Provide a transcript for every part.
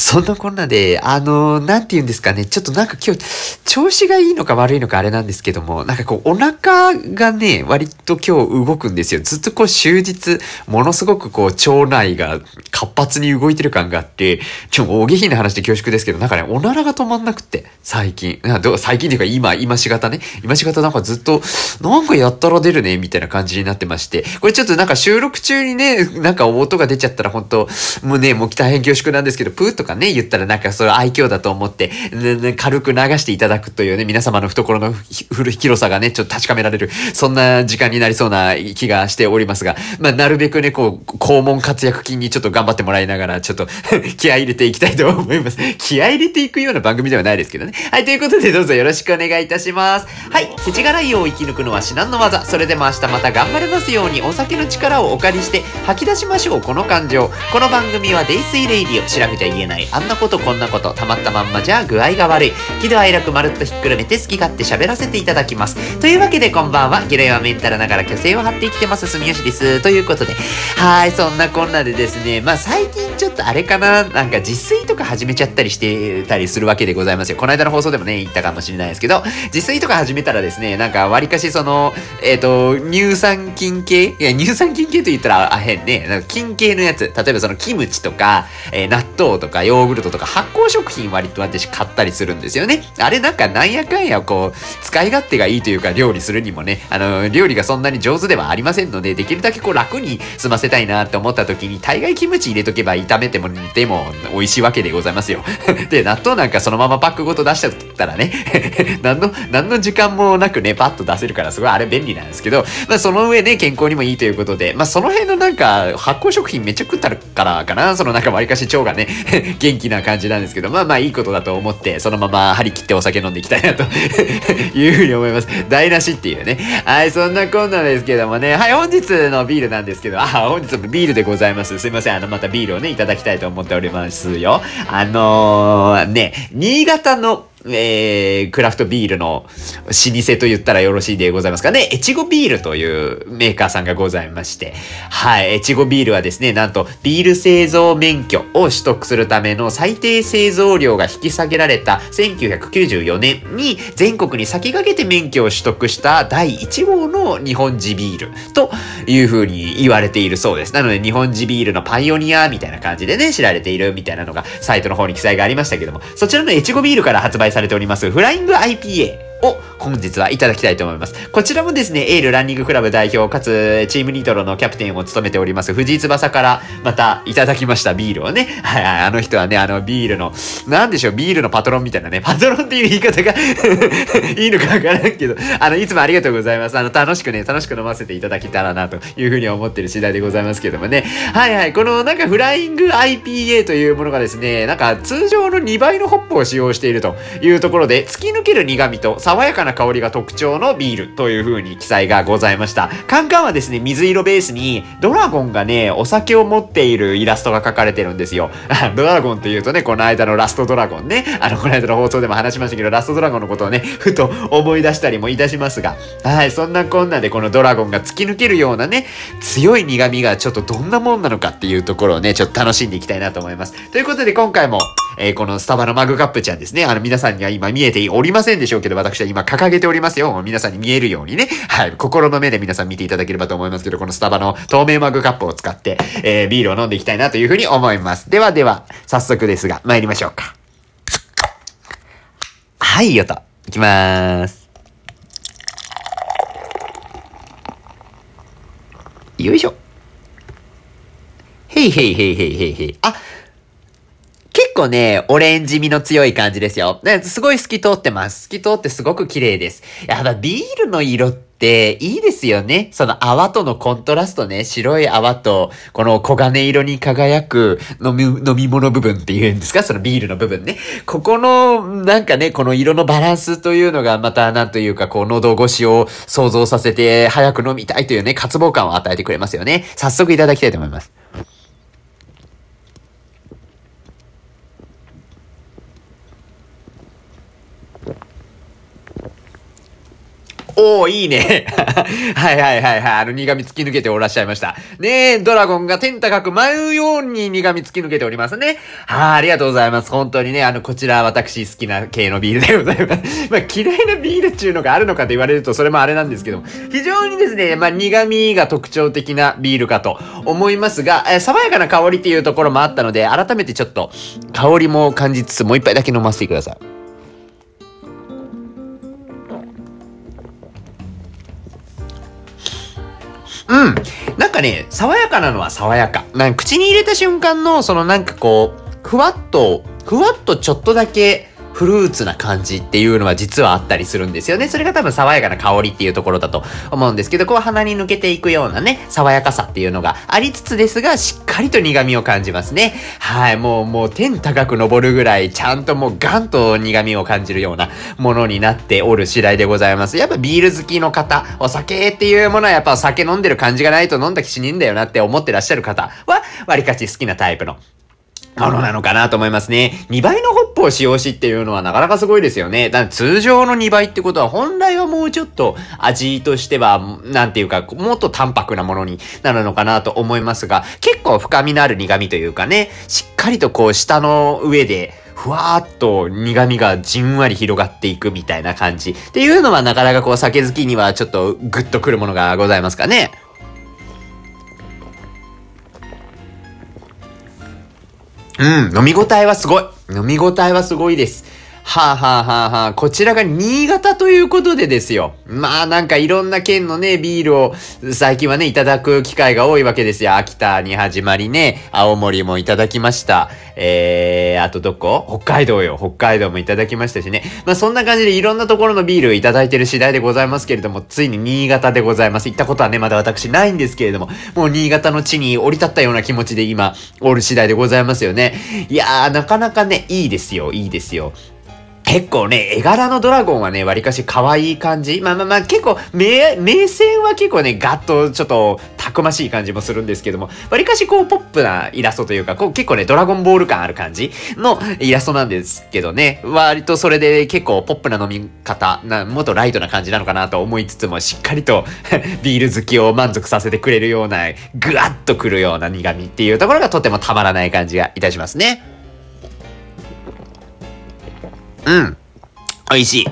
そんなこんなで、あの、なんて言うんですかね、ちょっとなんか今日、調子がいいのか悪いのかあれなんですけども、なんかこう、お腹がね、割と今日動くんですよ。ずっとこう、終日、ものすごくこう、腸内が活発に動いてる感があって、今日、大下品な話で恐縮ですけど、なんかね、おならが止まんなくって、最近。最近っていうか今、今しがたね。今しがたなんかずっと、なんかやったら出るね、みたいな感じになってまして、これちょっとなんか収録中にね、なんか音が出ちゃったら本当もうね、もう大変恐縮なんですけど、プーとかね、言ったらなんかそれ愛嬌だと思って、ね、軽く流していただくというね、皆様の懐の広さがね、ちょっと確かめられる、そんな時間になりそうな気がしておりますが、まあ、なるべくね、こう、肛門括約筋にちょっと頑張ってもらいながら、ちょっと 気合入れていきたいと思います。気合入れていくような番組ではないですけどね。はい、ということでどうぞよろしくお願いいたします。はい、世知辛いを生き抜くのは至難の技。それでも明日また頑張れますように、お酒の力をお借りして吐き出しましょう、この感情。この番組はデイスイレイディオ、シラフじゃ言えない、あんなことこんなこと、たまったまんまじゃ具合が悪い。喜怒哀楽まるっとひっくるめて好き勝手喋らせていただきます。というわけでこんばんは、ゲロはメンタルながら虚勢を張って生きてます、住吉です。ということで、はい、そんなこんなでですね、まあ最近ちょっとあれかな、なんか自炊とか始めちゃったりしてたりするわけでございますよ。この間の放送でもね、言ったかもしれないですけど、自炊とか始めたらですね、なんか割かしその、えっ、ー、と、乳酸菌系？いや、乳酸菌系と言ったらあ変ね、なんか菌系のやつ、例えばそのキムチとか、えー、納豆とかヨーグルトとか発酵食品割と私買ったりするんですよね。あれなんかなんやかんやこう、使い勝手がいいというか料理するにもね、あの、料理がそんなに上手ではありませんので、できるだけこう楽に済ませたいなって思った時に、大概キムチ入れとけばいい炒めても煮ても美味しいわけでございますよ。で、納豆なんかそのままパックごと出しちゃったらね、何の、何の時間もなくね、パッと出せるからすごいあれ便利なんですけど、まあその上ね、健康にもいいということで、まあその辺のなんか発酵食品めっちゃ食ったからかな、そのなんか割かし腸がね、元気な感じなんですけど、まあまあいいことだと思って、そのまま張り切ってお酒飲んでいきたいなというふうに思います。台無しっていうね。はい、そんなこんなですけどもね。はい、本日のビールなんですけど、あ、本日もビールでございます。すいません。あの、またビールをね、いただきたいと思っておりますよ。あのー、ね、新潟のえー、クラフトビールの老舗と言ったらよろしいでございますかね。越後ビールというメーカーさんがございまして、はい、越後ビールはですね、なんとビール製造免許を取得するための最低製造量が引き下げられた1994年に全国に先駆けて免許を取得した第1号の日本地ビールというふうに言われているそうです。なので日本地ビールのパイオニアみたいな感じでね、知られているみたいなのがサイトの方に記載がありましたけども、そちらの越後ビールから発売されております。フライング IPA を本日はいただきたいと思います。こちらもですね、エールランニングクラブ代表かつチームニトロのキャプテンを務めております藤井翼からまたいただきましたビールをね。はいはい、あの人はね、あのビールの、なんでしょう、ビールのパトロンみたいなね、パトロンっていう言い方が いいのかわからんけど、あの、いつもありがとうございます。あの、楽しくね、楽しく飲ませていただけたらなというふうに思ってる次第でございますけどもね。はいはい、このなんかフライング IPA というものがですね、なんか通常の2倍のホップを使用しているというところで、突き抜ける苦味と爽やかな香りが特徴のビールという風に記載がございました。カンカンはですね、水色ベースにドラゴンがね、お酒を持っているイラストが描かれてるんですよ。ドラゴンって言うとね、この間のラストドラゴンね、あの、この間の放送でも話しましたけど、ラストドラゴンのことをね、ふと思い出したりもいたしますが、はい、そんなこんなでこのドラゴンが突き抜けるようなね、強い苦味がちょっとどんなもんなのかっていうところをね、ちょっと楽しんでいきたいなと思います。ということで今回も、えー、このスタバのマグカップちゃんですね、あの皆さんには今見えておりませんでしょうけど、私は今掲げておりますよ。皆さんに見えるようにね。はい。心の目で皆さん見ていただければと思いますけど、このスタバの透明マグカップを使って、えー、ビールを飲んでいきたいなというふうに思います。ではでは、早速ですが、参りましょうか。はいよと。いきまーす。よいしょ。へいへいへいへいへいへい。あ、結構ね、オレンジ味の強い感じですよ。ね、すごい透き通ってます。透き通ってすごく綺麗です。やっぱビールの色っていいですよね。その泡とのコントラストね、白い泡と、この黄金色に輝く飲み、飲み物部分っていうんですか？そのビールの部分ね。ここの、なんかね、この色のバランスというのがまた、なんというか、こう、喉越しを想像させて、早く飲みたいというね、渇望感を与えてくれますよね。早速いただきたいと思います。おー、いいね。はいはいはいはい。あの、苦味突き抜けておらっしゃいました。ねえ、ドラゴンが天高く舞うように苦味突き抜けておりますね。はあ、ありがとうございます。本当にね、あの、こちら私好きな系のビールでございます。まあ、嫌いなビールっていうのがあるのかと言われると、それもあれなんですけども、非常にですね、まあ、苦味が特徴的なビールかと思いますが、え、爽やかな香りっていうところもあったので、改めてちょっと、香りも感じつつ、もう一杯だけ飲ませてください。うん。なんかね、爽やかなのは爽やか。なんか口に入れた瞬間の、そのなんかこう、ふわっと、ふわっとちょっとだけ、フルーツな感じっていうのは実はあったりするんですよね。それが多分爽やかな香りっていうところだと思うんですけど、こう鼻に抜けていくようなね、爽やかさっていうのがありつつですが、しっかりと苦味を感じますね。はい、もう、もう天高く登るぐらい、ちゃんともうガンと苦味を感じるようなものになっておる次第でございます。やっぱビール好きの方、お酒っていうものはやっぱ酒飲んでる感じがないと飲んだ気しねえんだよなって思ってらっしゃる方は、わりかし好きなタイプのものなのかなと思いますね。2倍のホップを使用しっていうのはなかなかすごいですよね。だ通常の2倍ってことは本来はもうちょっと味としては、なんていうか、もっと淡白なものになるのかなと思いますが、結構深みのある苦味というかね、しっかりとこう舌の上で、ふわーっと苦味がじんわり広がっていくみたいな感じ。っていうのはなかなかこう酒好きにはちょっとグッとくるものがございますかね。うん、飲み応えはすごい。飲み応えはすごいです。はあ、はあはあはあ、こちらが新潟ということでですよ。まあなんかいろんな県のね、ビールを最近はね、いただく機会が多いわけですよ。秋田に始まりね、青森もいただきました。えー、あとどこ？北海道よ。北海道もいただきましたしね。まあそんな感じでいろんなところのビールをいただいてる次第でございますけれども、ついに新潟でございます。行ったことはね、まだ私ないんですけれども、もう新潟の地に降り立ったような気持ちで今、おる次第でございますよね。いやー、なかなかね、いいですよ、いいですよ。結構ね、絵柄のドラゴンはね、割かし可愛い感じ。まあまあまあ、結構、目、目線は結構ね、ガッとちょっと、たくましい感じもするんですけども、割かしこう、ポップなイラストというか、こう、結構ね、ドラゴンボール感ある感じのイラストなんですけどね、割とそれで結構ポップな飲み方、な、もっとライトな感じなのかなと思いつつも、しっかりと ビール好きを満足させてくれるような、ぐわっとくるような苦味っていうところがとてもたまらない感じがいたしますね。うん。美味しい。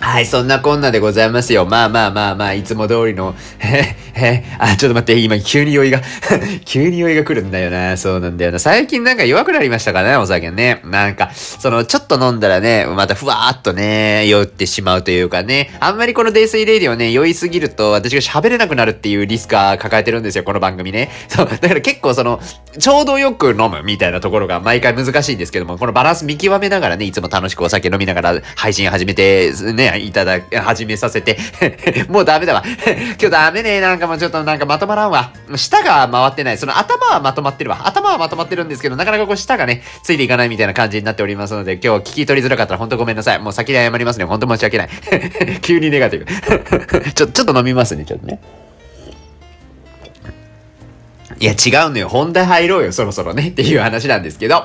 はい、そんなこんなでございますよ。まあまあまあまあ、いつも通りの、へへあ、ちょっと待って、今急に酔いが 急に酔いが来るんだよな。そうなんだよな。最近なんか弱くなりましたからね、お酒ね。なんか、その、ちょっと飲んだらね、またふわーっとね、酔ってしまうというかね、あんまりこの泥酔レイディをね、酔いすぎると、私が喋れなくなるっていうリスクは抱えてるんですよ、この番組ね。そう、だから結構その、ちょうどよく飲むみたいなところが毎回難しいんですけども、このバランス見極めながらね、いつも楽しくお酒飲みながら配信始めて、ね、いただ、始めさせて もうダメだわ 今日ダメね。なんかもうちょっとなんかまとまらんわ。舌が回ってない。その頭はまとまってるわ。頭はまとまってるんですけど、なかなかこう舌がね、ついていかないみたいな感じになっておりますので、今日聞き取りづらかったらほんとごめんなさい。もう先で謝りますね。ほんと申し訳ない 急にネガティブちょ、ちょっと飲みますね、ちょっとね。いや、違うのよ。本題入ろうよ、そろそろね。っていう話なんですけど。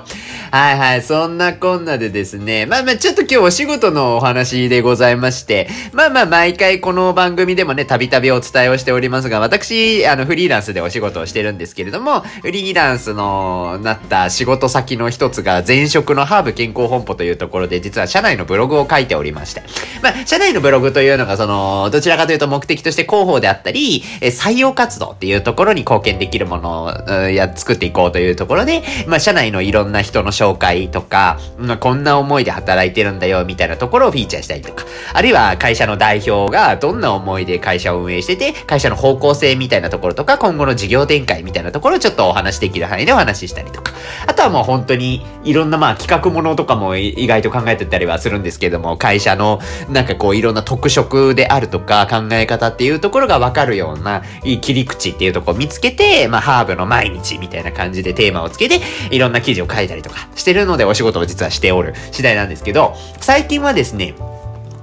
はいはい。そんなこんなでですね。まあまあ、ちょっと今日お仕事のお話でございまして。まあまあ、毎回この番組でもね、たびたびお伝えをしておりますが、私、あの、フリーランスでお仕事をしてるんですけれども、フリーランスのなった仕事先の一つが、前職のハーブ健康本舗というところで、実は社内のブログを書いておりまして。まあ、社内のブログというのが、その、どちらかというと目的として広報であったり、採用活動っていうところに貢献できるものの、や、作っていこうというところで、まあ、社内のいろんな人の紹介とか、まあ、こんな思いで働いてるんだよ、みたいなところをフィーチャーしたりとか、あるいは会社の代表がどんな思いで会社を運営してて、会社の方向性みたいなところとか、今後の事業展開みたいなところをちょっとお話できる範囲でお話ししたりとか、あとはもう本当にいろんなまあ企画ものとかも意外と考えてたりはするんですけども、会社のなんかこういろんな特色であるとか考え方っていうところがわかるような切り口っていうところを見つけて、まあハーブの毎日みたいな感じでテーマをつけて、いろんな記事を書いたりとかしてるのでお仕事を実はしておる次第なんですけど、最近はですね、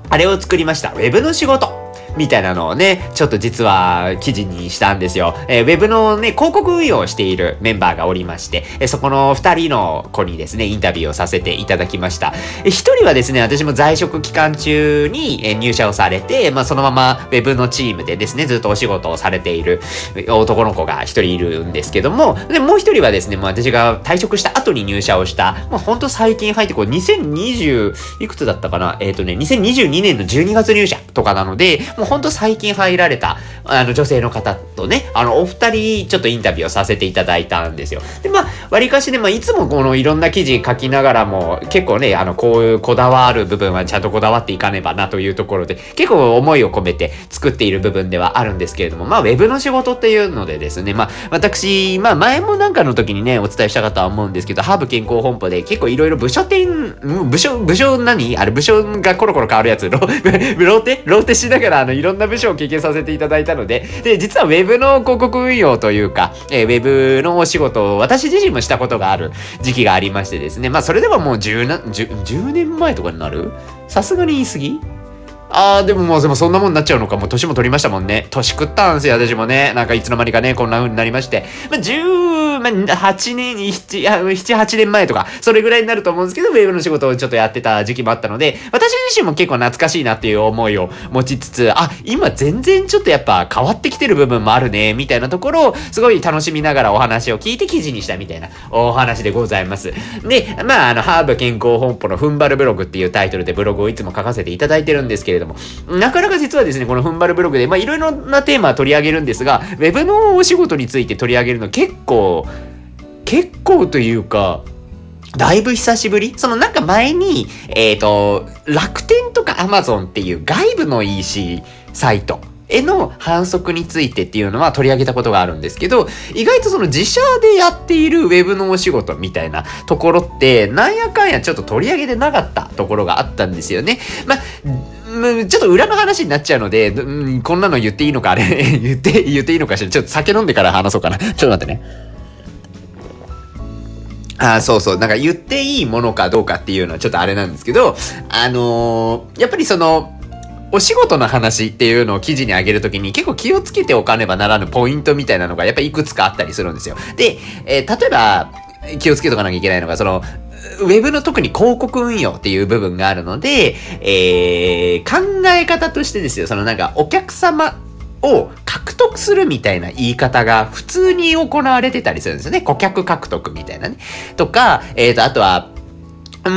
あれを作りました。ウェブの仕事。みたいなのをね、ちょっと実は記事にしたんですよ。えー、ウェブのね、広告運用をしているメンバーがおりまして、えー、そこの二人の子にですね、インタビューをさせていただきました。えー、一人はですね、私も在職期間中に、え入社をされて、まあ、そのままウェブのチームでですね、ずっとお仕事をされている男の子が一人いるんですけども、で、もう一人はですね、もう私が退職した後に入社をした、まあ、ほんと最近入ってこう、2020、いくつだったかな？えっ、ー、とね、2022年の12月入社とかなので、もうほんと最近入られた、あの、女性の方とね、あの、お二人、ちょっとインタビューをさせていただいたんですよ。で、まあ、割かしね、まあ、いつもこのいろんな記事書きながらも、結構ね、あの、こういうこだわる部分はちゃんとこだわっていかねばなというところで、結構思いを込めて作っている部分ではあるんですけれども、まあ、ウェブの仕事っていうのでですね、まあ、私、まあ、前もなんかの時にね、お伝えしたかとは思うんですけど、ハーブ健康本舗で結構いろいろ部署店、部署、部署何？あれ、部署がコロコロ変わるやつ、ロローテローテしながら、あの、いろんな部署を経験させていただいたので、で、実はウェブの広告運用というか、えー、ウェブのお仕事を私自身もしたことがある時期がありましてですね、まあ、それではもう10な、10, 10年前とかになる？さすがに言い過ぎ？ああ、でももう、でもそんなもんになっちゃうのか。もう年も取りましたもんね。年食ったんですよ、私もね。なんかいつの間にかね、こんな風になりまして。まあ、10、まあ、8年、7、7、8年前とか、それぐらいになると思うんですけど、ウェブの仕事をちょっとやってた時期もあったので、私自身も結構懐かしいなっていう思いを持ちつつ、あ、今全然ちょっとやっぱ変わってきてる部分もあるね、みたいなところを、すごい楽しみながらお話を聞いて記事にしたみたいなお話でございます。で、まあ、あの、ハーブ健康本舗の踏ん張るブログっていうタイトルでブログをいつも書かせていただいてるんですけれども、なかなか実はですね、この踏ん張るブログで、まあ、いろいろなテーマを取り上げるんですが、ウェブのお仕事について取り上げるの結構、結構というか、だいぶ久しぶり？そのなんか前に、えっ、ー、と、楽天とかアマゾンっていう外部の EC サイトへの反則についてっていうのは取り上げたことがあるんですけど、意外とその自社でやっているウェブのお仕事みたいなところって、なんやかんやちょっと取り上げてなかったところがあったんですよね。まあちょっと裏の話になっちゃうので、こんなの言っていいのか、あれ、言って、言っていいのかしら。ちょっと酒飲んでから話そうかな。ちょっと待ってね。あそうそう。なんか言っていいものかどうかっていうのはちょっとあれなんですけど、あのー、やっぱりその、お仕事の話っていうのを記事に上げるときに結構気をつけておかねばならぬポイントみたいなのがやっぱいくつかあったりするんですよ。で、えー、例えば気をつけとかなきゃいけないのが、その、ウェブの特に広告運用っていう部分があるので、えー、考え方としてですよ、そのなんかお客様を獲得するみたいな言い方が普通に行われてたりするんですよね。顧客獲得みたいなね。とか、えっ、ー、と、あとは、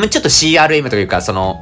ちょっと CRM というか、その、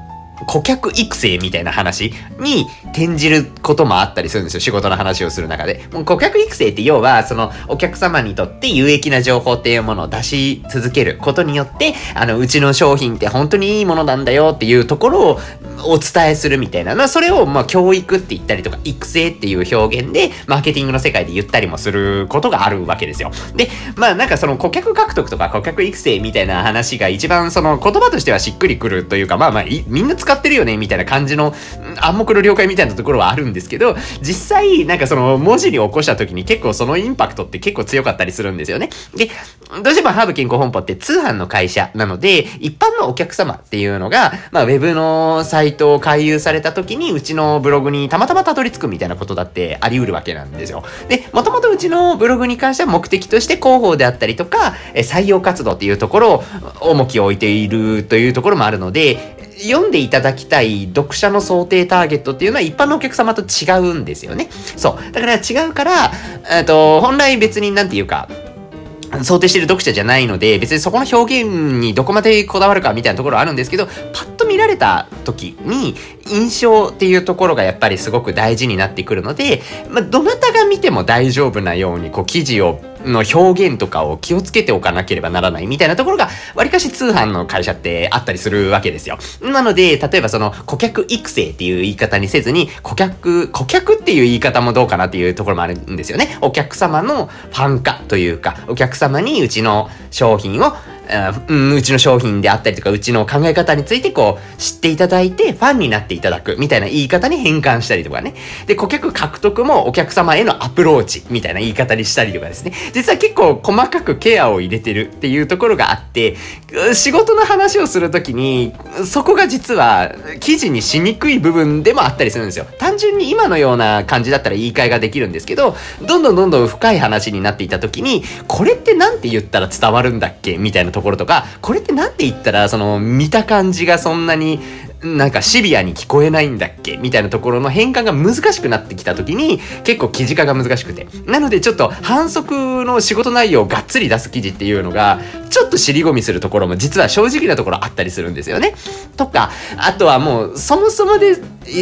顧客育成みたいな話に転じることもあったりするんですよ。仕事の話をする中で。もう顧客育成って要は、そのお客様にとって有益な情報っていうものを出し続けることによって、あの、うちの商品って本当にいいものなんだよっていうところをお伝えするみたいなま。それを、まあ、教育って言ったりとか、育成っていう表現で、マーケティングの世界で言ったりもすることがあるわけですよ。で、まあ、なんかその顧客獲得とか顧客育成みたいな話が一番その言葉としてはしっくりくるというか、まあまあ、みんな使ってるよね、みたいな感じの暗黙の了解みたいなところはあるんですけど、実際、なんかその文字に起こした時に結構そのインパクトって結構強かったりするんですよね。で、どうしてもハーブ健康本舗って通販の会社なので、一般のお客様っていうのが、まあ、ウェブのサイトを回遊された時に、うちのブログにたまたまたどり着くみたいなことだってあり得るわけなんですよ。で、もともとうちのブログに関しては目的として広報であったりとか、採用活動っていうところを重きを置いているというところもあるので、読んでいただきたい読者の想定ターゲットっていうのは一般のお客様と違うんですよね。そう。だから違うから、えっと、本来別になんていうか、想定してる読者じゃないので、別にそこの表現にどこまでこだわるかみたいなところあるんですけど、パッと見られた時に、印象っていうところがやっぱりすごく大事になってくるので、まあ、どなたが見ても大丈夫なように、こう、記事をの表現とかを気をつけておかなければならないみたいなところが、わりかし通販の会社ってあったりするわけですよ。なので、例えばその顧客育成っていう言い方にせずに、顧客、顧客っていう言い方もどうかなっていうところもあるんですよね。お客様のファン化というか、お客様にうちの商品をうん、うちの商品であったりとか、うちの考え方についてこう、知っていただいて、ファンになっていただくみたいな言い方に変換したりとかね。で、顧客獲得もお客様へのアプローチみたいな言い方にしたりとかですね。実は結構細かくケアを入れてるっていうところがあって、仕事の話をするときに、そこが実は記事にしにくい部分でもあったりするんですよ。単純に今のような感じだったら言い換えができるんですけど、どんどんどんどん深い話になっていたときに、これって何て言ったら伝わるんだっけ？みたいなところとか、これって何て言ったら、その見た感じがそんなになんかシビアに聞こえないんだっけみたいなところの変換が難しくなってきた時に結構記事化が難しくて。なのでちょっと反則の仕事内容をがっつり出す記事っていうのがちょっと尻込みするところも実は正直なところあったりするんですよね。とか、あとはもうそもそもで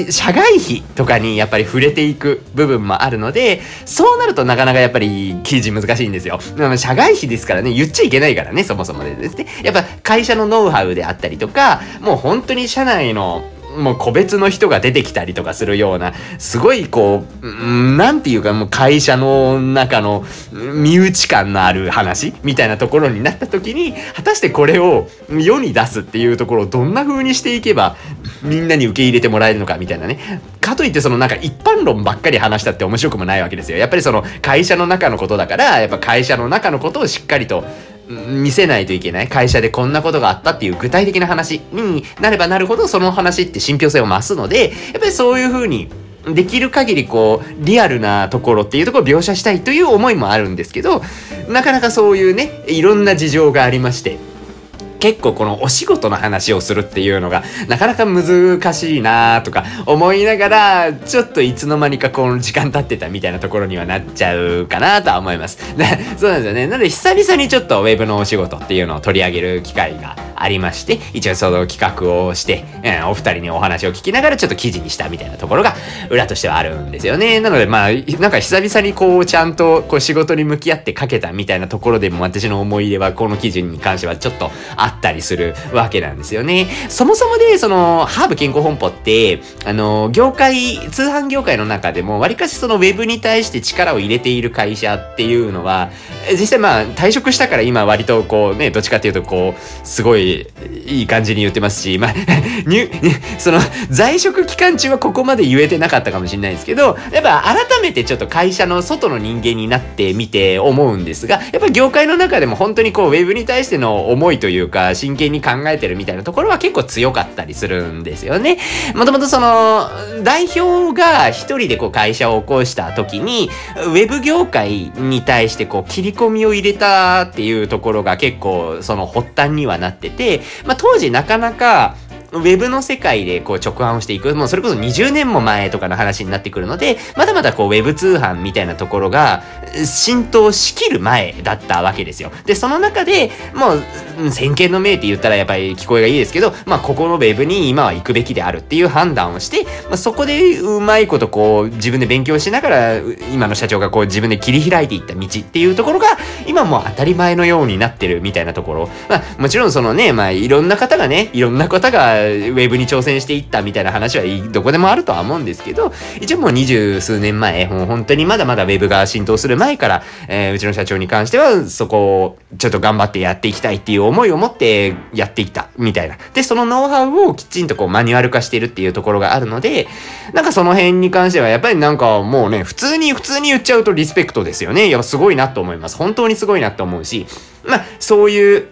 社外費とかにやっぱり触れていく部分もあるので、そうなるとなかなかやっぱり記事難しいんですよ。社外費ですからね、言っちゃいけないからね、そもそもでですね。やっぱ会社のノウハウであったりとか、もう本当に社内のもう個別の人が出てきたりとかするような、すごいこう、なんていうかもう会社の中の身内感のある話みたいなところになった時に、果たしてこれを世に出すっていうところをどんな風にしていけばみんなに受け入れてもらえるのかみたいなね。かといってそのなんか一般論ばっかり話したって面白くもないわけですよ。やっぱりその会社の中のことだから、やっぱ会社の中のことをしっかりと見せないといけない会社でこんなことがあったっていう具体的な話になればなるほどその話って信憑性を増すのでやっぱりそういうふうにできる限りこうリアルなところっていうところを描写したいという思いもあるんですけどなかなかそういうねいろんな事情がありまして。結構このお仕事の話をするっていうのがなかなか難しいなとか思いながらちょっといつの間にかこの時間経ってたみたいなところにはなっちゃうかなとは思います。そうなんですよね。なので久々にちょっとウェブのお仕事っていうのを取り上げる機会がありまして、一応その企画をして、えー、お二人にお話を聞きながらちょっと記事にしたみたいなところが裏としてはあるんですよね。なのでまあ、なんか久々にこうちゃんとこう仕事に向き合って書けたみたいなところでも私の思い出はこの記事に関してはちょっとあったりするわけなんですよね。そもそもで、その、ハーブ健康本舗って、あの、業界、通販業界の中でも、わりかしそのウェブに対して力を入れている会社っていうのは、実際まあ、退職したから今割とこうね、どっちかっていうとこう、すごいいい感じに言ってますし、まあ、入、その、在職期間中はここまで言えてなかったかもしれないですけど、やっぱ改めてちょっと会社の外の人間になってみて思うんですが、やっぱ業界の中でも本当にこう、ウェブに対しての思いというか、真剣に考えてるみたいなところは結構強かったりするんですよね。もともとその、代表が一人でこう会社を起こした時に、ウェブ業界に対してこう切り込みを入れたっていうところが結構その発端にはなってて、まあ当時なかなかウェブの世界でこう直販をしていく、もうそれこそ20年も前とかの話になってくるので、まだまだこうウェブ通販みたいなところが浸透しきる前だったわけですよ。で、その中でもう先見の明って言ったらやっぱり聞こえがいいですけど、まあここのウェブに今は行くべきであるっていう判断をして、まあ、そこでうまいことこう自分で勉強しながら今の社長がこう自分で切り開いていった道っていうところが今もう当たり前のようになってるみたいなところ。まあもちろんそのね、まあいろんな方がね、いろんな方がウェブに挑戦していったみたいな話はどこでもあるとは思うんですけど、一応もう二十数年前、もう本当にまだまだウェブが浸透する前から、えー、うちの社長に関しては、そこをちょっと頑張ってやっていきたいっていう思いを持ってやっていったみたいな。で、そのノウハウをきちんとこうマニュアル化してるっていうところがあるので、なんかその辺に関してはやっぱりなんかもうね、普通に普通に言っちゃうとリスペクトですよね。いや、すごいなと思います。本当にすごいなと思うし、まあ、そういう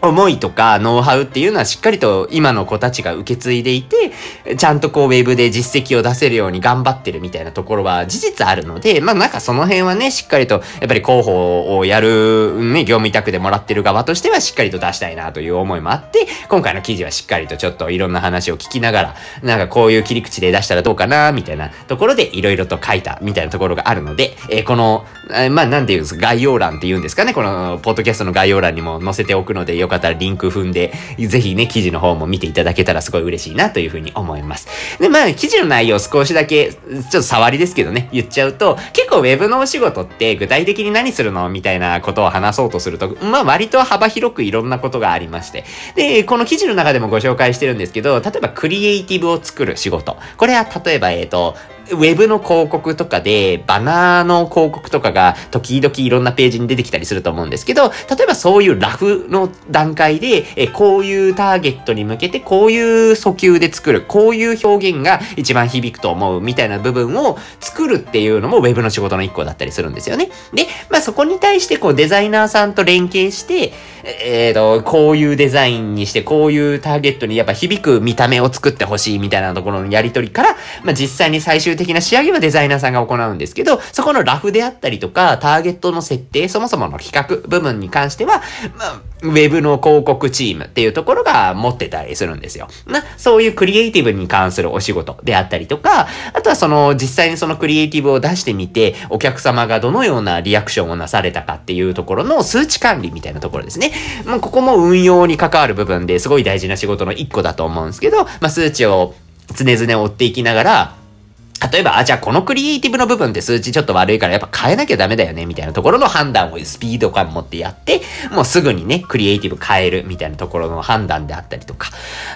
思いとかノウハウっていうのはしっかりと今の子たちが受け継いでいて、ちゃんとこうウェブで実績を出せるように頑張ってるみたいなところは事実あるので、まあなんかその辺はね、しっかりとやっぱり広報をやるね、業務委託でもらってる側としてはしっかりと出したいなという思いもあって、今回の記事はしっかりとちょっといろんな話を聞きながら、なんかこういう切り口で出したらどうかな、みたいなところでいろいろと書いたみたいなところがあるので、えー、この、え、まあなんていうんですか、概要欄っていうんですかね、このポッドキャストの概要欄にも載せておくので、よかったらリンク踏んで、ぜひね、記事の方も見ていただけたらすごい嬉しいなというふうに思います。で、まあ、記事の内容少しだけ、ちょっと触りですけどね、言っちゃうと、結構 Web のお仕事って具体的に何するのみたいなことを話そうとすると、まあ、割と幅広くいろんなことがありまして。で、この記事の中でもご紹介してるんですけど、例えばクリエイティブを作る仕事。これは例えば、えっ、ー、と、ウェブの広告とかで、バナーの広告とかが時々いろんなページに出てきたりすると思うんですけど、例えばそういうラフの段階で、えこういうターゲットに向けて、こういう訴求で作る、こういう表現が一番響くと思うみたいな部分を作るっていうのもウェブの仕事の一個だったりするんですよね。で、まあそこに対してこうデザイナーさんと連携して、えっ、ー、と、こういうデザインにして、こういうターゲットにやっぱ響く見た目を作ってほしいみたいなところのやりとりから、まあ実際に最終的な仕上げはデザイナーさんが行うんですけど、そこのラフであったりとか、ターゲットの設定、そもそもの企画部分に関しては、まあ、ウェブの広告チームっていうところが持ってたりするんですよ。な、そういうクリエイティブに関するお仕事であったりとか、あとはその実際にそのクリエイティブを出してみて、お客様がどのようなリアクションをなされたかっていうところの数値管理みたいなところですね。まあ、ここも運用に関わる部分ですごい大事な仕事の一個だと思うんですけど、まあ、数値を常々追っていきながら、例えば、あ、じゃあこのクリエイティブの部分って数値ちょっと悪いからやっぱ変えなきゃダメだよね、みたいなところの判断をスピード感持ってやって、もうすぐにね、クリエイティブ変えるみたいなところの判断であったりとか。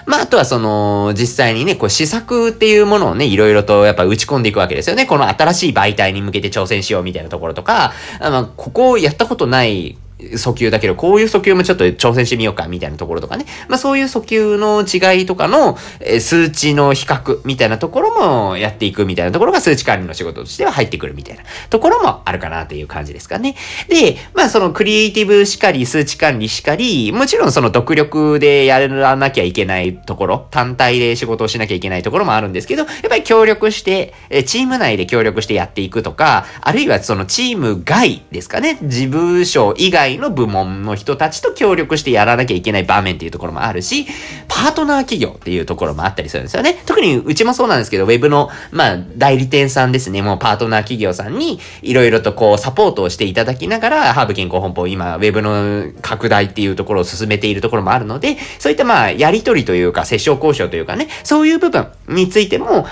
まあ、あとはその、実際にね、こう試作っていうものをね、いろいろとやっぱ打ち込んでいくわけですよね。この新しい媒体に向けて挑戦しようみたいなところとか、あの、ここをやったことない訴求だけど、こういう訴求もちょっと挑戦してみようか、みたいなところとかね。まあそういう訴求の違いとかの、え数値の比較みたいなところもやっていくみたいなところが数値管理の仕事としては入ってくるみたいなところもあるかなっていう感じですかね。で、まあそのクリエイティブしかり、数値管理しかり、もちろんその独力でやらなきゃいけないところ、単体で仕事をしなきゃいけないところもあるんですけど、やっぱり協力して、えチーム内で協力してやっていくとか、あるいはそのチーム外ですかね、事務所以外の部門の人たちと協力してやらなきゃいけない場面っていうところもあるし、パートナー企業っていうところもあったりするんですよね。特にうちもそうなんですけど、ウェブの、まあ、代理店さんですね、もうパートナー企業さんに、いろいろとこう、サポートをしていただきながら、ハーブ健康本舗、今、ウェブの拡大っていうところを進めているところもあるので、そういったまあ、やりとりというか、折衝交渉というかね、そういう部分についても、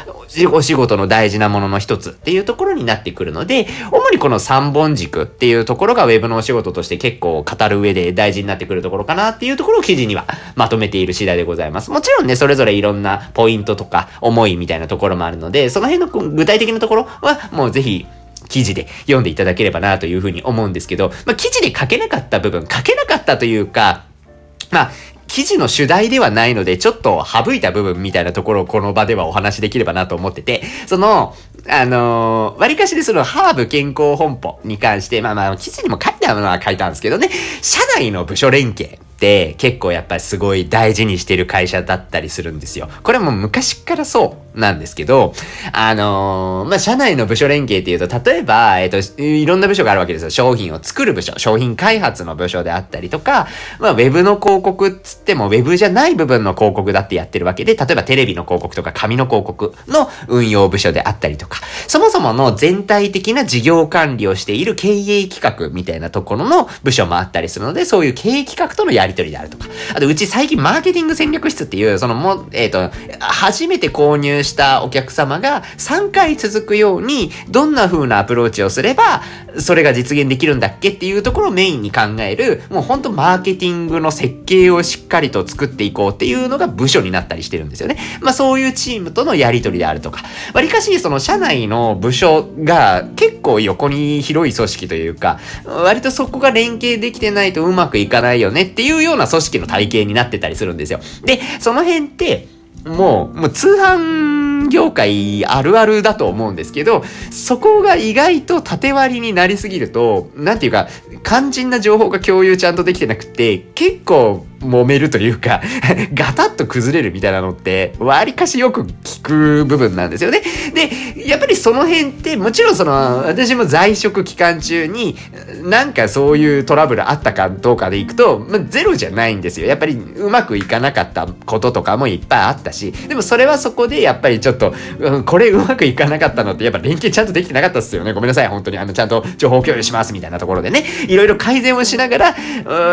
お仕事の大事なものの一つっていうところになってくるので、主にこの三本軸っていうところがウェブのお仕事として結構語る上で大事になってくるところかなっていうところを記事にはまとめている次第でございます。もちろんね、それぞれいろんなポイントとか思いみたいなところもあるので、その辺の具体的なところはもうぜひ記事で読んでいただければなというふうに思うんですけど、まあ、記事で書けなかった部分、書けなかったというか、まあ、記事の主題ではないので、ちょっと省いた部分みたいなところをこの場ではお話しできればなと思ってて、その、あのー、割かしでそのハーブ健康本舗に関して、まあまあ、記事にも書いてあるのは書いたんですけどね、社内の部署連携。って結構やっぱりすごい大事にしてる会社だったりするんですよ。これも昔からそうなんですけど、あのー、まあ、社内の部署連携っていうと、例えば、えっ、ー、と、いろんな部署があるわけですよ。商品を作る部署、商品開発の部署であったりとか、まあ、ウェブの広告っつっても、ウェブじゃない部分の広告だってやってるわけで、例えばテレビの広告とか紙の広告の運用部署であったりとか、そもそもの全体的な事業管理をしている経営企画みたいなところの部署もあったりするので、そういう経営企画とのやりり取りであるとか。あと、うち最近マーケティング戦略室っていう、そのも、えっ、ー、と、初めて購入したお客様が3回続くように、どんな風なアプローチをすれば、それが実現できるんだっけっていうところをメインに考える、もうほんとマーケティングの設計をしっかりと作っていこうっていうのが部署になったりしてるんですよね。まあそういうチームとのやり取りであるとか。わりかし、その社内の部署が結構横に広い組織というか、割とそこが連携できてないとうまくいかないよねっていうような組織の体系になってたりするんですよ。で、その辺って、もう、もう通販業界あるあるだと思うんですけど、そこが意外と縦割りになりすぎると、なんていうか、肝心な情報が共有ちゃんとできてなくて、結構揉めるというか ガタッと崩れるみたいなのって、わりかしよく聞く部分なんですよね。で、やっぱりその辺って、もちろんその、私も在職期間中に、なんかそういうトラブルあったかどうかでいくと、まあ、ゼロじゃないんですよ。やっぱりうまくいかなかったこととかもいっぱいあったし、でもそれはそこでやっぱりちょっと、うん、これうまくいかなかったのって、やっぱ連携ちゃんとできてなかったっすよね。ごめんなさい、本当に。あの、ちゃんと情報共有しますみたいなところでね、いろいろ改善をしながら、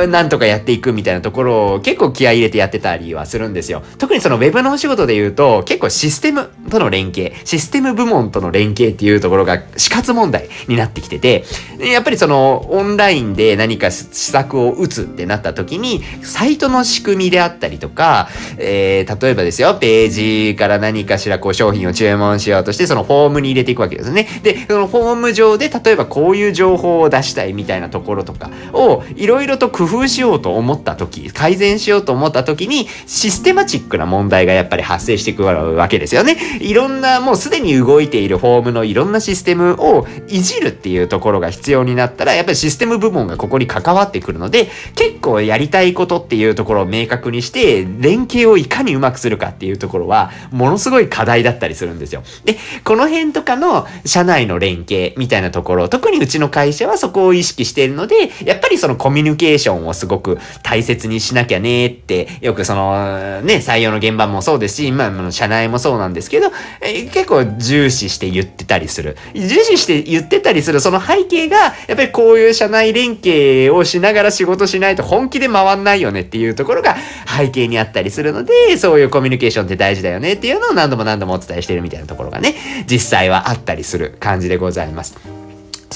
うん、なんとかやっていくみたいなところ構、結構気合入れてやってたりはするんですよ。特にそのウェブのお仕事で言うと、結構システムとの連携、システム部門との連携っていうところが死活問題になってきてて、やっぱりそのオンラインで何か施策を打つってなった時に、サイトの仕組みであったりとか、えー、例えばですよ、ページから何かしらこう商品を注文しようとして、そのフォームに入れていくわけですね。で、そのフォーム上で、例えばこういう情報を出したいみたいなところとかを、いろいろと工夫しようと思った時、改善しようと思った時に、システマチックな問題がやっぱり発生してくるわけですよね。いろんな、もうすでに動いているフォームのいろんなシステムをいじるっていうところが必要になったら、やっぱりシステム部門がここに関わってくるので、結構やりたいことっていうところを明確にして、連携をいかにうまくするかっていうところは、ものすごい課題だったりするんですよ。で、この辺とかの社内の連携みたいなところ、特にうちの会社はそこを意識しているので、やっぱりそのコミュニケーションをすごく大切にしなきゃねって、よくその、ね、採用の現場もそうですし、まあ、社内もそうなんですけど、え結構重視して言ってたりする。重視して言ってたりするその背景が、やっぱりこういう社内連携をしながら仕事しないと本気で回んないよねっていうところが背景にあったりするので、そういうコミュニケーションって大事だよねっていうのを何度も何度ももお伝えしてるみたいなところがね、実際はあったりする感じでございます。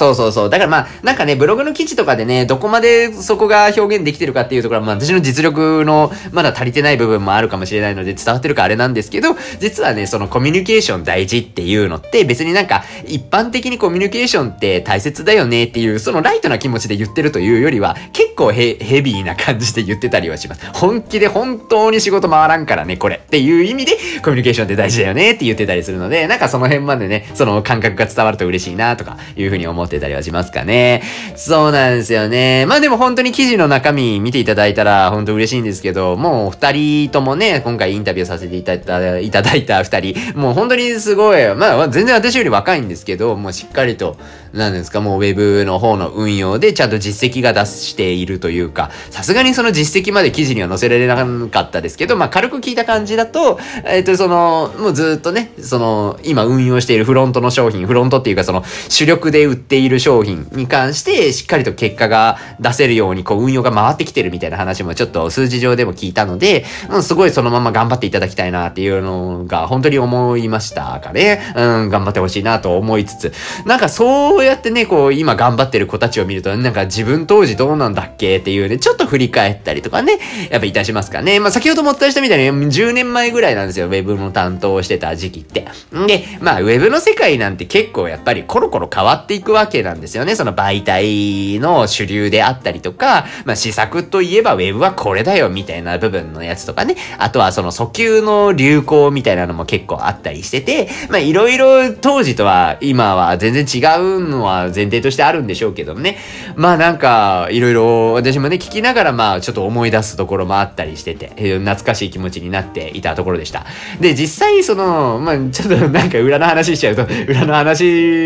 そうそうそう。だからまあ、なんかね、ブログの記事とかでね、どこまでそこが表現できてるかっていうところは、まあ私の実力のまだ足りてない部分もあるかもしれないので伝わってるかあれなんですけど、実はね、そのコミュニケーション大事っていうのって別になんか一般的にコミュニケーションって大切だよねっていう、そのライトな気持ちで言ってるというよりは、結構ヘビーな感じで言ってたりはします。本気で本当に仕事回らんからね、これっていう意味でコミュニケーションって大事だよねって言ってたりするので、なんかその辺までね、その感覚が伝わると嬉しいなとかいうふうに思ってたりはしますかね。そうなんですよね。まあでも本当に記事の中身見ていただいたら本当嬉しいんですけど、もう二人ともね、今回インタビューさせていただいたいただいた二人、もう本当にすごい、まあ全然私より若いんですけど、もうしっかりと、なんですか、もうウェブの方の運用でちゃんと実績が出しているというか、さすがにその実績まで記事には載せられなかったですけど、まあ軽く聞いた感じだと、えっ、ー、とその、もうずっとね、その、今運用しているフロントの商品、フロントっていうかその主力で売ってている商品に関してしっかりと結果が出せるようにこう運用が回ってきてるみたいな話もちょっと数字上でも聞いたので、うん、すごいそのまま頑張っていただきたいなっていうのが本当に思いましたかね。うん、頑張ってほしいなと思いつつ、なんかそうやってね、こう今頑張ってる子たちを見ると、なんか自分当時どうなんだっけっていうね、ちょっと振り返ったりとかね、やっぱいたしますかね。まあ先ほどもお伝えしたみたいに10年前ぐらいなんですよ、ウェブの担当してた時期って。んで、まあウェブの世界なんて結構やっぱりコロコロ変わっていくわわけなんですよね。その媒体の主流であったりとか、まあ、施策といえば Web はこれだよみたいな部分のやつとかね。あとはその訴求の流行みたいなのも結構あったりしてて、まあ、いろいろ当時とは今は全然違うのは前提としてあるんでしょうけどもね。まあなんか、いろいろ私もね、聞きながらまあちょっと思い出すところもあったりしてて、懐かしい気持ちになっていたところでした。で、実際その、まあちょっとなんか裏の話しちゃうと、裏の話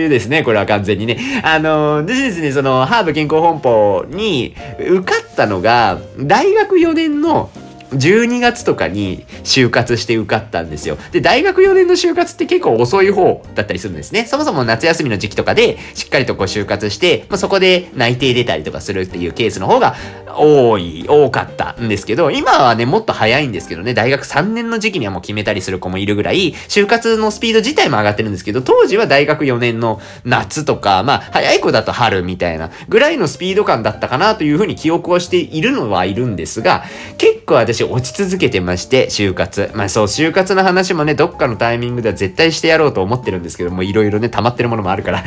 ですね、これは完全にね。あの、でですね、その、ハーブ健康本舗に受かったのが、大学4年の12月とかに就活して受かったんですよ。で、大学4年の就活って結構遅い方だったりするんですね。そもそも夏休みの時期とかでしっかりとこう就活して、まあ、そこで内定出たりとかするっていうケースの方が多い、多かったんですけど、今はね、もっと早いんですけどね、大学3年の時期にはもう決めたりする子もいるぐらい、就活のスピード自体も上がってるんですけど、当時は大学4年の夏とか、まあ、早い子だと春みたいなぐらいのスピード感だったかなというふうに記憶をしているのはいるんですが、結構私落ち続けてまして、就活。まあそう、就活の話もね、どっかのタイミングでは絶対してやろうと思ってるんですけども、いろいろね、溜まってるものもあるから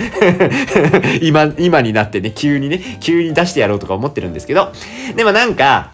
今、今になってね、急にね、急に出してやろうとか思ってるんですけど、でもなんか、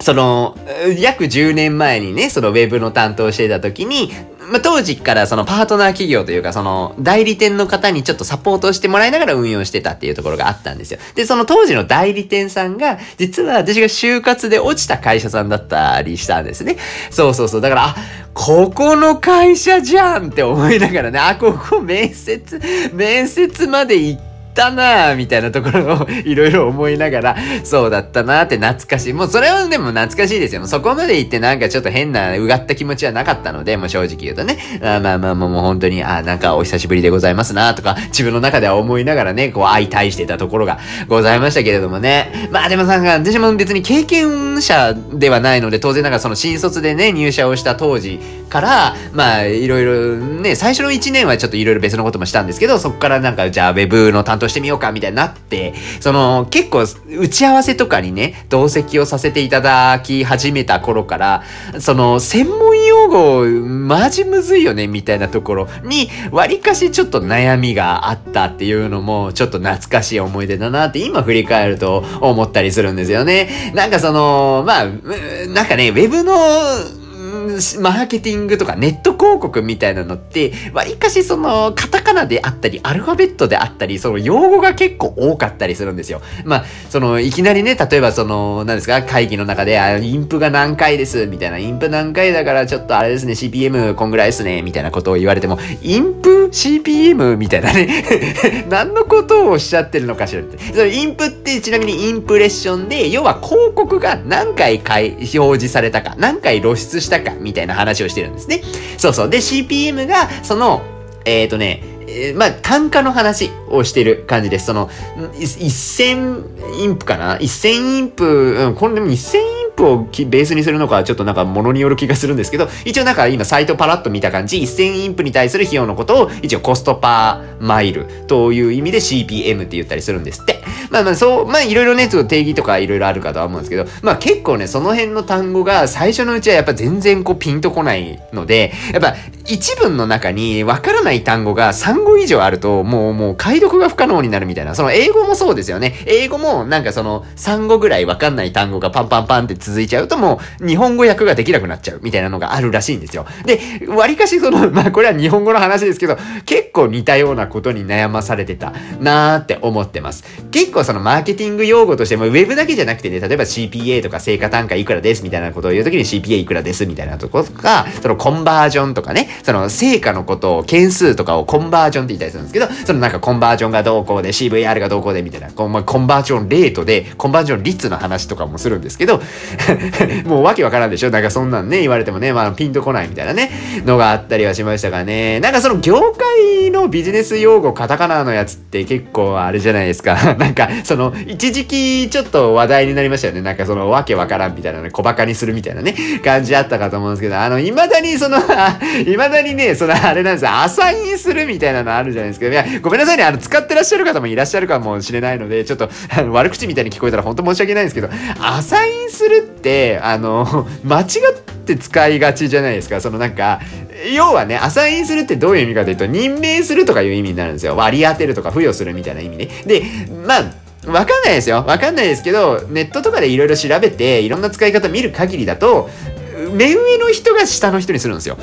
その、約10年前にね、そのウェブの担当してた時に、まあ、当時からそのパートナー企業というか、その代理店の方にちょっとサポートしてもらいながら運用してたっていうところがあったんですよ。で、その当時の代理店さんが、実は私が就活で落ちた会社さんだったりしたんですね。そうそうそう。だから、あ、ここの会社じゃんって思いながらね、あ、ここ面接、面接まで行って、ったなぁみたいなところをいろいろ思いながら、そうだったなぁって懐かしい。もうそれはでも懐かしいですよ。そこまで言ってなんかちょっと変なうがった気持ちはなかったので、もう正直言うとね。あまあまあまあもう本当に、あなんかお久しぶりでございますなとか、自分の中では思いながらね、こう相対してたところがございましたけれどもね。まあでもさ、私も別に経験者ではないので、当然なんかその新卒でね、入社をした当時から、まあいろいろね、最初の1年はちょっといろいろ別のこともしたんですけど、そこからなんかじゃあウェブの担当してみようかみたいになって、その結構打ち合わせとかにね、同席をさせていただき始めた頃から、その専門用語マジむずいよねみたいなところに、わりかしちょっと悩みがあったっていうのも、ちょっと懐かしい思い出だなって今振り返ると思ったりするんですよね。なんかその、まあ、なんかね、ウェブのマーケティングとかネット広告みたいなのって、わりかしその、カタカナであったり、アルファベットであったり、その用語が結構多かったりするんですよ。まあ、その、いきなりね、例えばその、何ですか、会議の中で、あ、インプが何回です、みたいな、インプ何回だからちょっとあれですね、CPM こんぐらいですね、みたいなことを言われても、インプ？CPM みたいなね 何のことをおっしゃってるのかしらって。そのインプってちなみにインプレッションで、要は広告が何回表示されたか、何回露出したか、みたいな話をしてるんですね。そうそう。で、CPM が、その、えっ、ー、とね、まあ、単価の話をしてる感じです。その、1000インプかな ?1000 インプ、うん、これでも1000インプをベースにするのかちょっとなんかものによる気がするんですけど、一応なんか今サイトパラッと見た感じ、1000インプに対する費用のことを一応コストパーマイルという意味で CPM って言ったりするんですって。まあまあそう、まあいろいろね、ちょっと定義とかいろいろあるかとは思うんですけど、まあ結構ね、その辺の単語が最初のうちはやっぱ全然こうピンとこないので、やっぱ一文の中にわからない単語が3語以上あると、もうもう解読が不可能になるみたいな。その英語もそうですよね。英語もなんかその3語ぐらいわかんない単語がパンパンパンって続いちゃうともう日本語訳ができなくなっちゃうみたいなのがあるらしいんですよ。で、割かしその、まあこれは日本語の話ですけど、結構似たようなことに悩まされてたなーって思ってます。結構そのマーケティング用語としてもウェブだけじゃなくてね、例えば CPA とか成果単価いくらですみたいなことを言うときに CPA いくらですみたいなとことか、そのコンバージョンとかね、その成果のことを、件数とかをコンバージョンって言ったりするんですけど、そのなんかコンバージョンがどうこうで CVR がどうこうでみたいな、コンバージョンレートで、コンバージョン率の話とかもするんですけど、もうわけわからんでしょ？なんかそんなんね、言われてもね、まあピンとこないみたいなね、のがあったりはしましたがね。なんかその業界のビジネス用語カタカナのやつって結構あれじゃないですか。なんかその一時期ちょっと話題になりましたよね。なんかそのわけわからんみたいなね、小馬鹿にするみたいなね、感じあったかと思うんですけど、あの、未だにその、未だにね、そのあれなんですよ、アサインするみたいなのあるじゃないですか。いや、ごめんなさいね、あの、使ってらっしゃる方もいらっしゃるかもしれないので、ちょっと、あの悪口みたいに聞こえたら本当申し訳ないんですけど、アサインするって、あの、間違って使いがちじゃないですか。そのなんか、要はね、アサインするってどういう意味かというと、任命するとかいう意味になるんですよ。割り当てるとか付与するみたいな意味ね。で、まあ、わかんないですよ。わかんないですけど、ネットとかでいろいろ調べて、いろんな使い方見る限りだと、目上の人が下の人にするんですよ。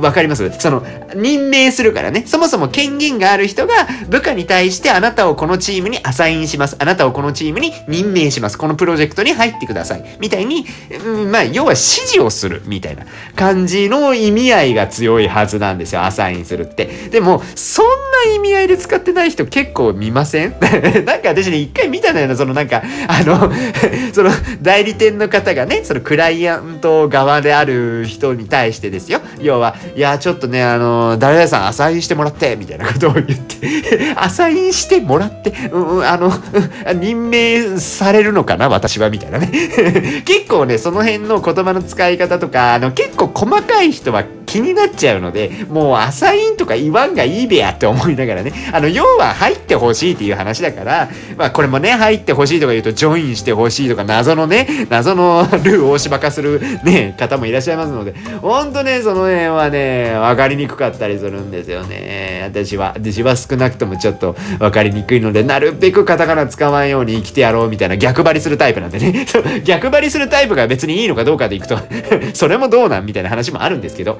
わかりますその、任命するからね。そもそも権限がある人が部下に対してあなたをこのチームにアサインします。あなたをこのチームに任命します。このプロジェクトに入ってください。みたいに、うん、まあ、要は指示をするみたいな感じの意味合いが強いはずなんですよ。アサインするって。でも、そんな意味合いで使ってない人結構見ません？なんか私ね、一回見たのよな、そのなんか、あの その代理店の方がね、そのクライアント側である人に対してですよ。要は、いや、ちょっとね、あの、誰々さんアサインしてもらって、みたいなことを言って、アサインしてもらって、うん、あの、任命されるのかな、私は、みたいなね。結構ね、その辺の言葉の使い方とか、あの、結構細かい人は気になっちゃうので、もうアサインとか言わんがいいべやって思いながらね、あの、要は入ってほしいっていう話だから、まあこれもね、入ってほしいとか言うと、ジョインしてほしいとか、謎のね、謎のルー大芝化するね、方もいらっしゃいますので、ほんとね、その辺はね、わかりにくかったりするんですよね。私は。私は少なくともちょっとわかりにくいので、なるべくカタカナ使わんように生きてやろうみたいな逆張りするタイプなんでね。逆張りするタイプが別にいいのかどうかでいくとそれもどうなんみたいな話もあるんですけど。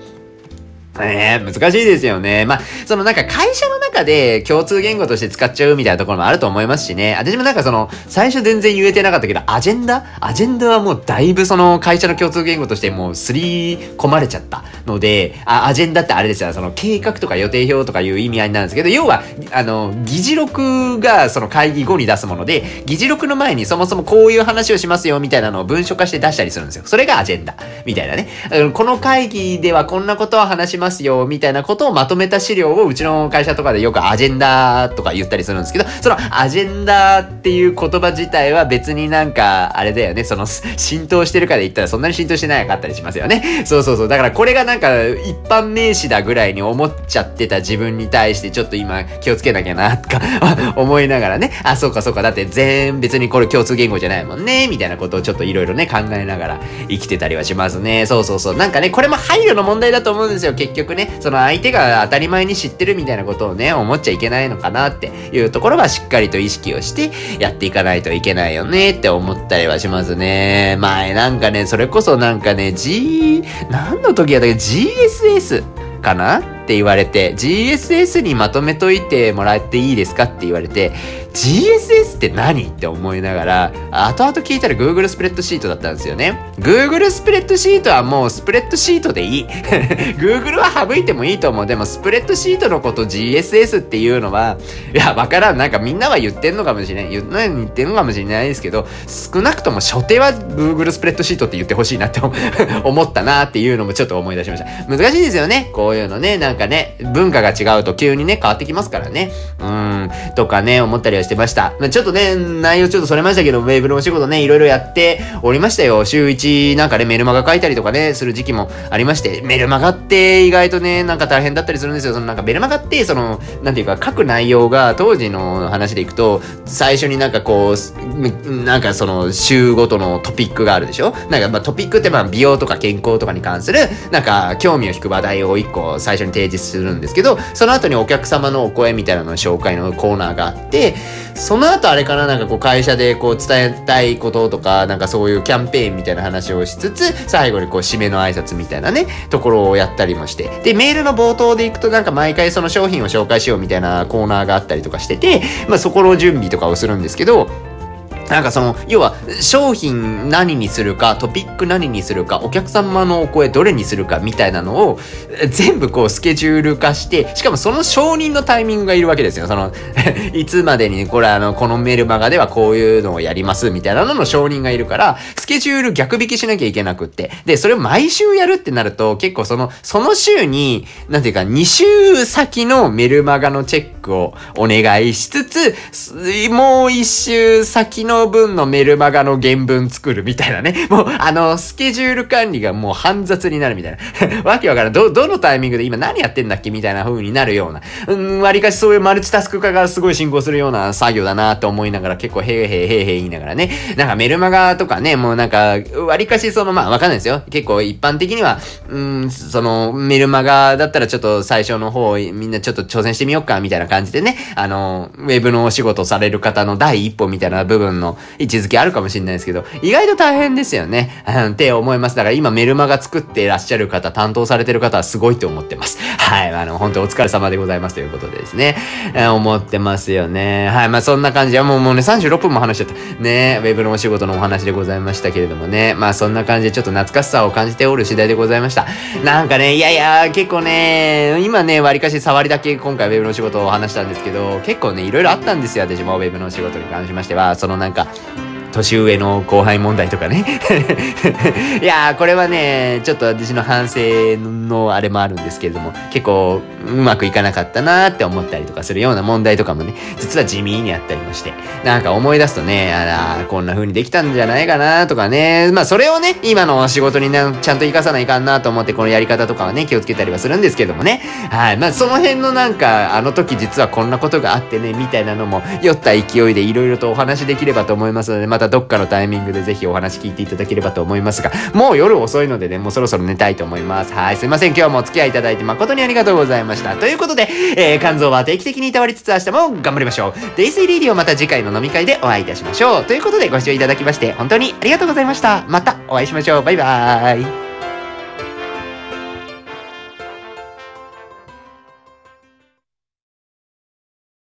え難しいですよね。まあ、そのなんか会社の中で共通言語として使っちゃうみたいなところもあると思いますしね。私もなんかその、最初全然言えてなかったけど、アジェンダ？アジェンダはもうだいぶその会社の共通言語としてもうすり込まれちゃったので、あ、アジェンダってあれですよ、その計画とか予定表とかいう意味合いなんですけど、要は、あの、議事録がその会議後に出すもので、議事録の前にそもそもこういう話をしますよみたいなのを文書化して出したりするんですよ。それがアジェンダ。みたいなね。この会議ではこんなことを話しますますよ、みたいなことをまとめた資料をうちの会社とかでよくアジェンダとか言ったりするんですけど、そのアジェンダーっていう言葉自体は別になんか、あれだよね、その浸透してるかで言ったらそんなに浸透してなかったりしますよね。そうそうそう。だからこれがなんか一般名詞だぐらいに思っちゃってた自分に対してちょっと今気をつけなきゃな、とか 思いながらね、あ、そうかそうか、だって全別にこれ共通言語じゃないもんね、みたいなことをちょっといろいろね考えながら生きてたりはしますね。そうそうそう。なんかね、これも配慮の問題だと思うんですよ、結局局ね。その相手が当たり前に知ってるみたいなことをね、思っちゃいけないのかなっていうところはしっかりと意識をしてやっていかないといけないよねって思ったりはしますね。前なんかね、それこそなんかね、G、何の時やったっけ ?GSS かな？って言われて、GSS にまとめといてもらっていいですかって言われて、GSS って何って思いながら、後々聞いたら Google スプレッドシートだったんですよね。Google スプレッドシートはもうスプレッドシートでいい。Google は省いてもいいと思う。でもスプレッドシートのこと GSS っていうのは、いや、わからん。なんかみんなは言ってんのかもしれない。言ってんのかもしれないですけど、少なくとも初手は Google スプレッドシートって言ってほしいなって思 ったなっていうのもちょっと思い出しました。難しいですよね。こういうのね。なんかね、文化が違うと急にね、変わってきますからね。うん。とかね、思ったりはしてました。まあ、ちょっとね、内容ちょっとそれましたけど、ウェーブのお仕事ね、いろいろやっておりましたよ。週1なんかね、メルマガ書いたりとかね、する時期もありまして、メルマガって意外とね、なんか大変だったりするんですよ。そのなんかメルマガって、その、なんていうか、書く内容が当時の話でいくと、最初になんかこう、なんかその、週ごとのトピックがあるでしょ？なんかまあトピックってまあ美容とか健康とかに関する、なんか興味を引く話題を1個最初に提示するんですけど、その後にお客様のお声みたいなの紹介のコーナーがあって、その後あれかな、なんかこう会社でこう伝えたいこととか、なんかそういうキャンペーンみたいな話をしつつ、最後にこう締めの挨拶みたいなね、ところをやったりもして。で、メールの冒頭で行くとなんか毎回その商品を紹介しようみたいなコーナーがあったりとかしてて、まあそこの準備とかをするんですけど、なんかその、要は、商品何にするか、トピック何にするか、お客様のお声どれにするか、みたいなのを、全部こう、スケジュール化して、しかもその承認のタイミングがいるわけですよ。その いつまでに、これあの、このメルマガではこういうのをやります、みたいなのの承認がいるから、スケジュール逆引きしなきゃいけなくって。で、それを毎週やるってなると、結構その、その週に、なんていうか、2週先のメルマガのチェックをお願いしつつ、もう1週先のの分のメルマガの原文作るみたいなね。もう、あの、スケジュール管理がもう煩雑になるみたいな。わけわからん。ど、どのタイミングで今何やってんだっけみたいな風になるような。うん、わりかしそういうマルチタスク化がすごい進行するような作業だなと思いながら結構へーへーへーへー言いながらね。なんかメルマガとかね、もうなんか、わりかしその、まあわかんないですよ。結構一般的には、うん、そのメルマガだったらちょっと最初の方みんなちょっと挑戦してみようかみたいな感じでね、あの、ウェブのお仕事される方の第一歩みたいな部分の位置づけあるかもしれないですけど、意外と大変ですよね。って思います。だから今メルマガ作っていらっしゃる方、担当されてる方はすごいと思ってます。はい。あの、本当お疲れ様でございますということでですね。思ってますよね。はい。まあそんな感じはもうもうね、36分も話しちゃった。ね、ウェブのお仕事のお話でございましたけれどもね。まあそんな感じでちょっと懐かしさを感じておる次第でございました。なんかね、いやいや、結構ね、今ね、割かし触りだけ今回ウェブのお仕事を話したんですけど、結構ね、いろいろあったんですよ。私もウェブのお仕事に関しましては。そのなんか、は。年上の後輩問題とかね いやー、これはね、ちょっと私の反省のあれもあるんですけれども、結構うまくいかなかったなーって思ったりとかするような問題とかもね、実は地味にあったりもして、なんか思い出すとね、あら、こんな風にできたんじゃないかなとかね、まあそれをね、今の仕事になちゃんと活かさないかんなと思って、このやり方とかはね、気をつけたりはするんですけどもね。はい。まあその辺のなんか、あの時実はこんなことがあってね、みたいなのも、酔った勢いでいろいろとお話できればと思いますので、またどっかのタイミングでぜひお話聞いていただければと思いますが、もう夜遅いのでね、もうそろそろ寝たいと思います。はい。すいません。今日もお付き合いいただいて誠にありがとうございました。ということで、えー、肝臓は定期的にいたわりつつ明日も頑張りましょう。デイスイリーディをまた次回の飲み会でお会いいたしましょう。ということでご視聴いただきまして本当にありがとうございました。またお会いしましょう。バイバーイ。